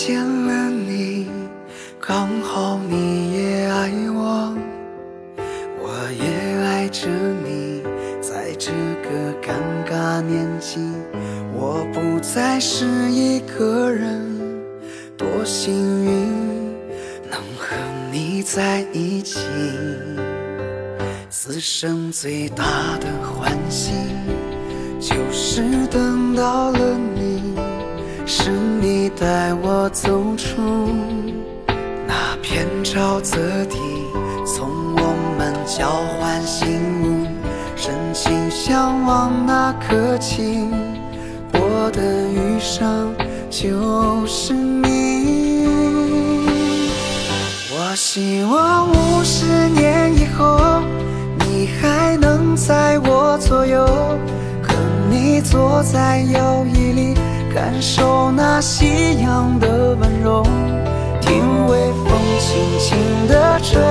见了你，刚好你也爱我，我也爱着你。在这个尴尬年纪，我不再是一个人，多幸运能和你在一起。此生最大的欢喜，就是等到了，带我走出那片沼泽地，从我们交换信物，深情相望那刻起，我的余生就是你。我希望五十年以后，你还能在我左右，和你坐在摇椅里，感受那夕阳的温柔，听微风轻轻的吹，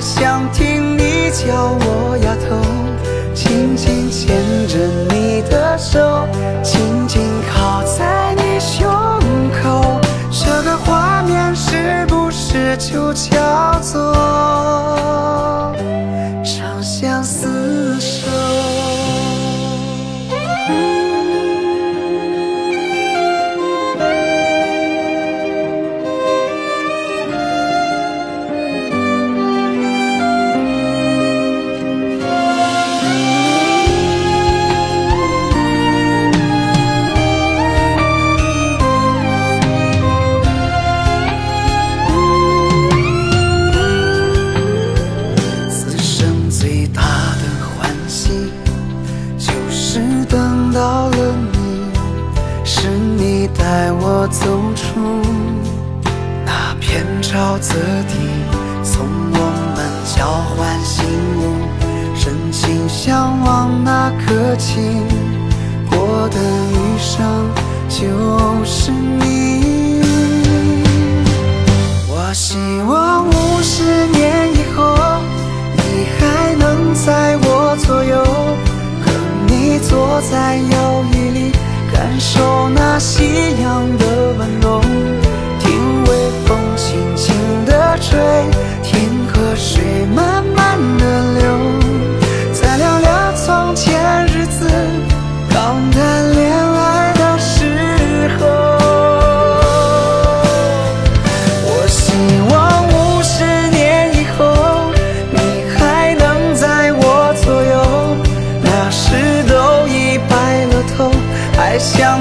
想听你叫我丫头，轻轻牵着你。走出那片沼泽地，从我们交换信物，深情相望那刻起，我的余生就是你。我希望我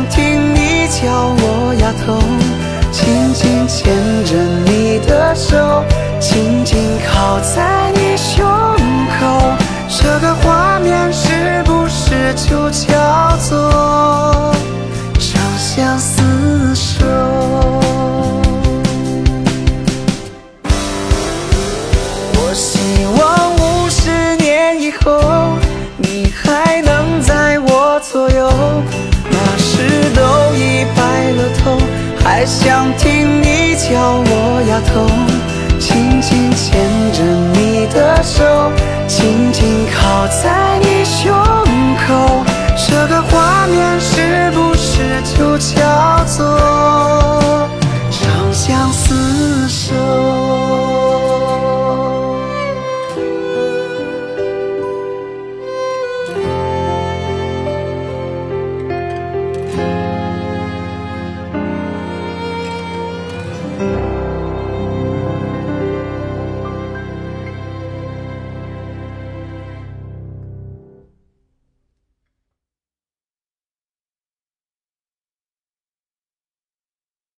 听你叫我丫头，轻轻牵着你的手，紧紧靠在你胸口，这个画面是不是就叫还想听你叫我丫头，轻轻牵着你的手，紧紧靠在你胸口，这个画面是不是就叫做？